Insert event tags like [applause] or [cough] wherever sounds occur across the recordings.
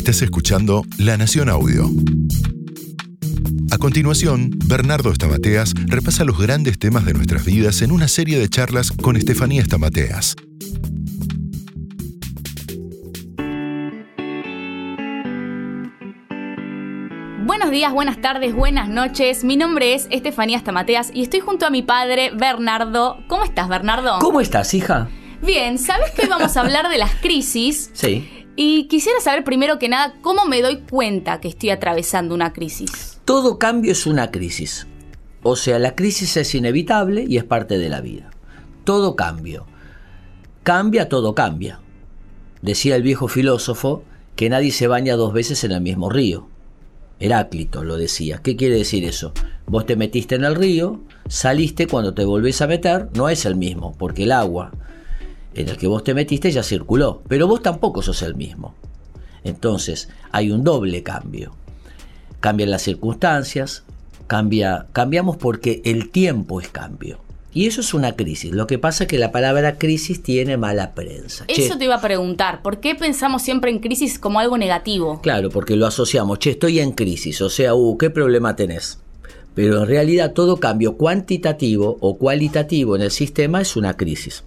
Estás escuchando La Nación Audio. A continuación, Bernardo Estamateas repasa los grandes temas de nuestras vidas en una serie de charlas con Estefanía Estamateas. Buenos días, buenas tardes, buenas noches. Mi nombre es Estefanía Estamateas y estoy junto a mi padre, Bernardo. ¿Cómo estás, Bernardo? ¿Cómo estás, hija? Bien, ¿sabes que hoy vamos a hablar de las crisis? Sí. Y quisiera saber primero que nada cómo me doy cuenta que estoy atravesando una crisis. Todo cambio es una crisis. O sea, la crisis es inevitable y es parte de la vida. Todo cambio. Cambia, todo cambia. Decía el viejo filósofo que nadie se baña dos veces en el mismo río. Heráclito lo decía. ¿Qué quiere decir eso? Vos te metiste en el río, saliste, cuando te volvés a meter, no es el mismo, porque el agua en el que vos te metiste ya circuló, pero vos tampoco sos el mismo. Entonces hay un doble cambio. Cambian las circunstancias, cambia, cambiamos porque el tiempo es cambio. Y eso es una crisis. Lo que pasa es que la palabra crisis tiene mala prensa. Eso te iba a preguntar, ¿por qué pensamos siempre en crisis como algo negativo? Claro, porque lo asociamos, che, estoy en crisis, o sea, uh, ¿qué problema tenés? Pero en realidad todo cambio cuantitativo o cualitativo en el sistema es una crisis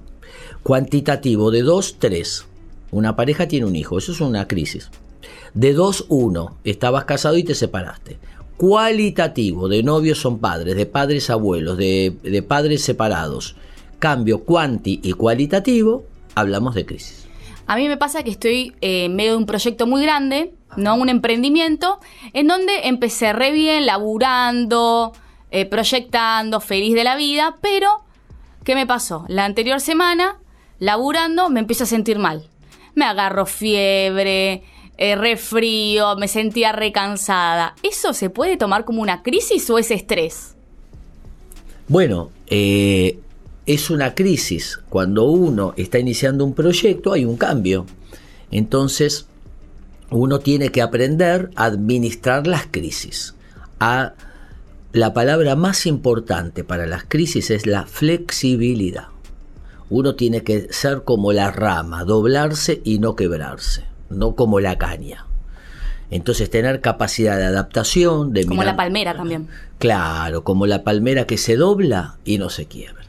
cuantitativo de 2, 3. Una pareja tiene un hijo, eso es una crisis. De 2, 1. Estabas casado y te separaste. Cualitativo, de novios son padres, de padres abuelos, de, padres separados. Cambio cuanti y cualitativo, hablamos de crisis. A mí me pasa que estoy eh, en medio de un proyecto muy grande, ¿no? Un emprendimiento, en donde empecé re bien, laburando, eh, proyectando, feliz de la vida, pero ¿qué me pasó? La anterior semana laburando, me empiezo a sentir mal. Me agarro fiebre, eh, me sentía recansada. ¿Eso se puede tomar como una crisis o es estrés? Bueno, eh, es una crisis. Cuando uno está iniciando un proyecto hay un cambio. Entonces, uno tiene que aprender a administrar las crisis. A, la palabra más importante para las crisis es la flexibilidad uno tiene que ser como la rama, doblarse y no quebrarse, no como la caña. Entonces tener capacidad de adaptación, de como la palmera también. Claro, como la palmera que se dobla y no se quiebra.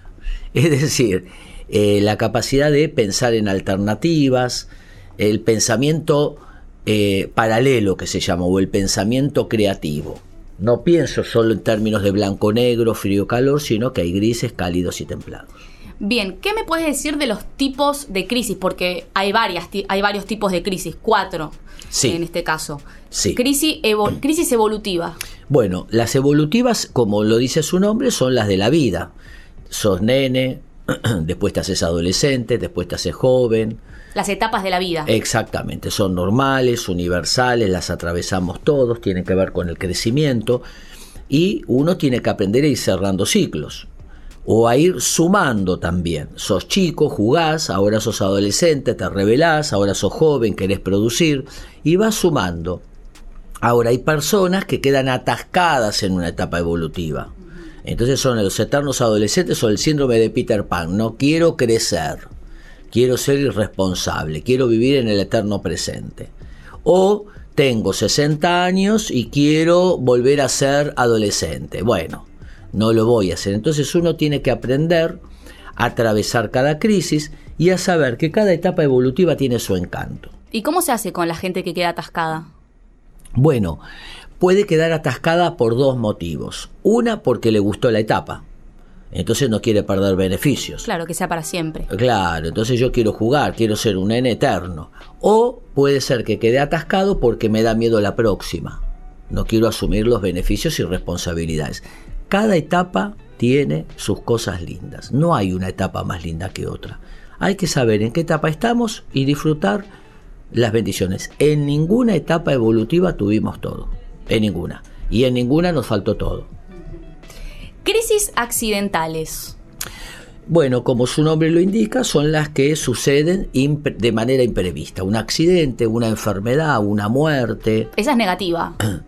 Es decir, eh, la capacidad de pensar en alternativas, el pensamiento eh, paralelo que se llama, o el pensamiento creativo. No pienso solo en términos de blanco-negro, frío-calor, sino que hay grises, cálidos y templados. Bien, ¿qué me puedes decir de los tipos de crisis? Porque hay, varias, hay varios tipos de crisis, cuatro en este caso. Sí. Crisis, crisis evolutiva. Bueno, las evolutivas, como lo dice su nombre, son las de la vida. Sos nene, [clears throat] después te haces adolescente, después te haces joven. Las etapas de la vida. Exactamente, son normales, universales, las atravesamos todos, tienen que ver con el crecimiento y uno tiene que aprender a ir cerrando ciclos o a ir sumando también. Sos chico, jugás, ahora sos adolescente, te revelás, ahora sos joven, querés producir y vas sumando. Ahora hay personas que quedan atascadas en una etapa evolutiva. Entonces son los eternos adolescentes o el síndrome de Peter Pan. No quiero crecer, quiero ser irresponsable, quiero vivir en el eterno presente. O tengo 60 años y quiero volver a ser adolescente. Bueno, no lo voy a hacer. Entonces uno tiene que aprender a atravesar cada crisis y a saber que cada etapa evolutiva tiene su encanto. ¿Y cómo se hace con la gente que queda atascada? Bueno, puede quedar atascada por dos motivos. Una, porque le gustó la etapa. Entonces no quiere perder beneficios. Claro, que sea para siempre. Claro, entonces yo quiero jugar, quiero ser un nene eterno. O puede ser que quede atascado porque me da miedo la próxima. No quiero asumir los beneficios y responsabilidades. Cada etapa tiene sus cosas lindas. No hay una etapa más linda que otra. Hay que saber en qué etapa estamos y disfrutar las bendiciones. En ninguna etapa evolutiva tuvimos todo. En ninguna. Y en ninguna nos faltó todo. Crisis accidentales. Bueno, como su nombre lo indica, son las que suceden de manera imprevista. Un accidente, una enfermedad, una muerte. Esa es negativa. [clears throat]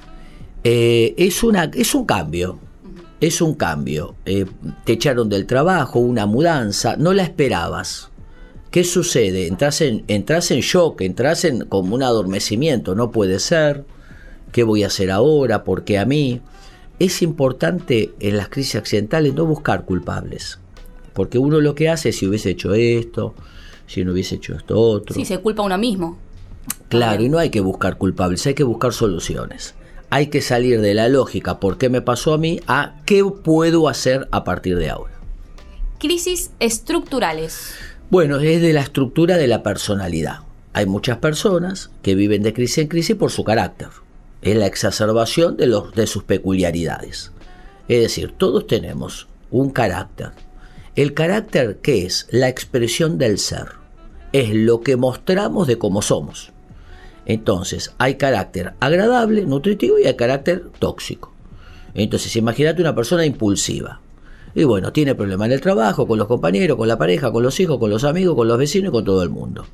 Eh, es, una, es un cambio es un cambio. Eh, te echaron del trabajo, una mudanza, no la esperabas. ¿Qué sucede? Entras en, entras en shock, entras en como un adormecimiento, no puede ser. ¿Qué voy a hacer ahora? ¿Por qué a mí? Es importante en las crisis accidentales no buscar culpables. Porque uno lo que hace es si hubiese hecho esto, si no hubiese hecho esto otro. Sí, se culpa a uno mismo. Claro, y no hay que buscar culpables, hay que buscar soluciones. Hay que salir de la lógica, ¿por qué me pasó a mí? a qué puedo hacer a partir de ahora. Crisis estructurales. Bueno, es de la estructura de la personalidad. Hay muchas personas que viven de crisis en crisis por su carácter. Es la exacerbación de, los, de sus peculiaridades. Es decir, todos tenemos un carácter. El carácter, ¿qué es? La expresión del ser. Es lo que mostramos de cómo somos. Entonces, hay carácter agradable, nutritivo y hay carácter tóxico. Entonces, imagínate una persona impulsiva. Y bueno, tiene problemas en el trabajo, con los compañeros, con la pareja, con los hijos, con los amigos, con los vecinos y con todo el mundo.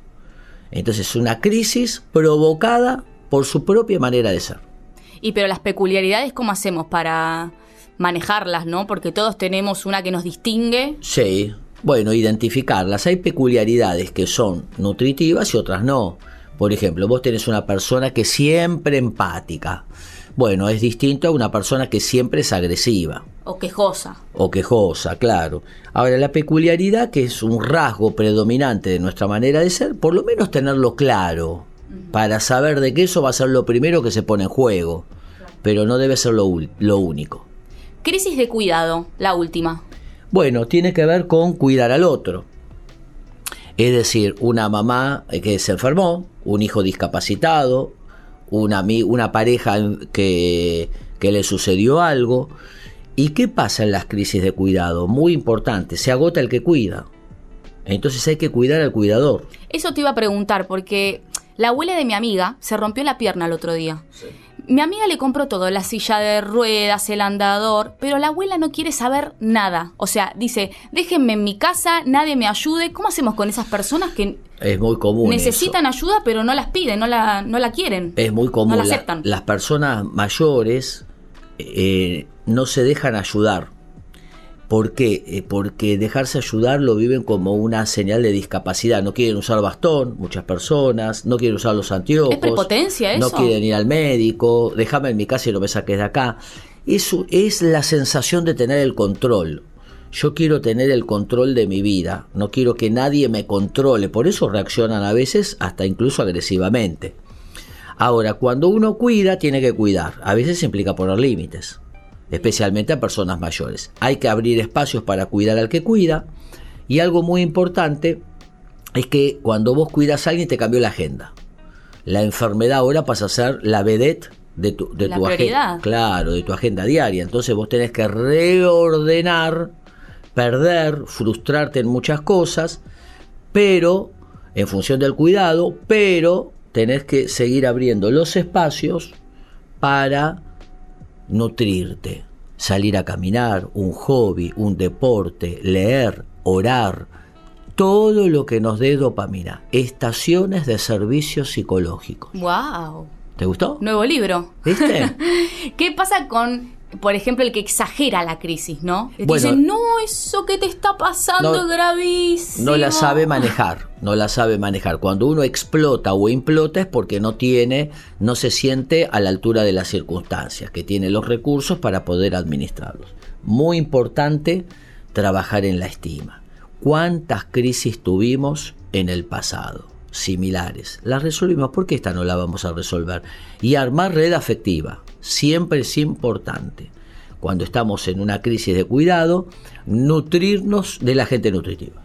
Entonces, es una crisis provocada por su propia manera de ser. Y pero las peculiaridades, ¿cómo hacemos para manejarlas, no? Porque todos tenemos una que nos distingue. Sí, bueno, identificarlas. Hay peculiaridades que son nutritivas y otras no. Por ejemplo, vos tenés una persona que siempre empática. Bueno, es distinto a una persona que siempre es agresiva. O quejosa. O quejosa, claro. Ahora, la peculiaridad, que es un rasgo predominante de nuestra manera de ser, por lo menos tenerlo claro, para saber de que eso va a ser lo primero que se pone en juego, pero no debe ser lo, lo único. Crisis de cuidado, la última. Bueno, tiene que ver con cuidar al otro. Es decir, una mamá que se enfermó, un hijo discapacitado, una, una pareja que, que le sucedió algo. ¿Y qué pasa en las crisis de cuidado? Muy importante, se agota el que cuida. Entonces hay que cuidar al cuidador. Eso te iba a preguntar, porque la abuela de mi amiga se rompió la pierna el otro día. Mi amiga le compró todo, la silla de ruedas, el andador, pero la abuela no quiere saber nada. O sea, dice, déjenme en mi casa, nadie me ayude. ¿Cómo hacemos con esas personas que es muy común necesitan ayuda pero no las piden, no la, no la quieren? Es muy común. No la aceptan. las personas mayores eh, no se dejan ayudar. ¿Por qué? Eh, porque dejarse ayudar lo viven como una señal de discapacidad. No quieren usar bastón, muchas personas, no quieren usar los anteojos. ¿Es prepotencia eso? No quieren ir al médico, déjame en mi casa y no me saques de acá. Eso es la sensación de tener el control. Yo quiero tener el control de mi vida, no quiero que nadie me controle, por eso reaccionan a veces hasta incluso agresivamente. Ahora, cuando uno cuida, tiene que cuidar. A veces implica poner límites especialmente a personas mayores. Hay que abrir espacios para cuidar al que cuida y algo muy importante es que cuando vos cuidas a alguien te cambió la agenda. La enfermedad ahora pasa a ser la vedette de tu, de tu agenda. Claro, de tu agenda diaria. Entonces vos tenés que reordenar, perder, frustrarte en muchas cosas, pero en función del cuidado, pero tenés que seguir abriendo los espacios para nutrirte, salir a caminar, un hobby, un deporte, leer, orar, todo lo que nos dé dopamina, estaciones de servicios psicológicos. Wow. ¿Te gustó? Nuevo libro. ¿Viste? [laughs] ¿Qué pasa con por ejemplo, el que exagera la crisis, ¿no? dice, no, eso que te está pasando es gravísimo. No la sabe manejar, no la sabe manejar. Cuando uno explota o implota es porque no tiene, no se siente a la altura de las circunstancias, que tiene los recursos para poder administrarlos. Muy importante trabajar en la estima. ¿Cuántas crisis tuvimos en el pasado? Similares. Las resolvimos, ¿por qué esta no la vamos a resolver? Y armar red afectiva siempre es importante, cuando estamos en una crisis de cuidado, nutrirnos de la gente nutritiva.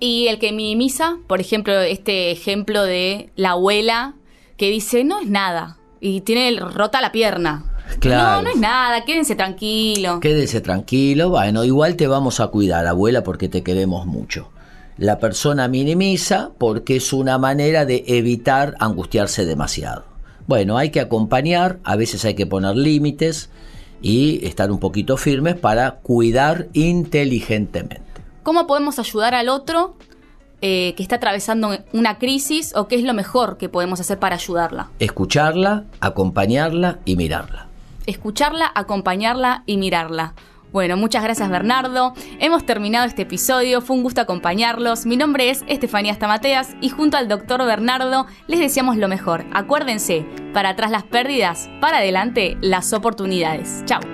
Y el que minimiza, por ejemplo, este ejemplo de la abuela que dice, no es nada, y tiene rota la pierna. Claro. No, no es nada, quédense tranquilo. Quédense tranquilo, bueno, igual te vamos a cuidar, abuela, porque te queremos mucho. La persona minimiza porque es una manera de evitar angustiarse demasiado. Bueno, hay que acompañar, a veces hay que poner límites y estar un poquito firmes para cuidar inteligentemente. ¿Cómo podemos ayudar al otro eh, que está atravesando una crisis o qué es lo mejor que podemos hacer para ayudarla? Escucharla, acompañarla y mirarla. Escucharla, acompañarla y mirarla. Bueno, muchas gracias Bernardo. Hemos terminado este episodio, fue un gusto acompañarlos. Mi nombre es Estefanía Stamateas y junto al doctor Bernardo les deseamos lo mejor. Acuérdense, para atrás las pérdidas, para adelante las oportunidades. Chao.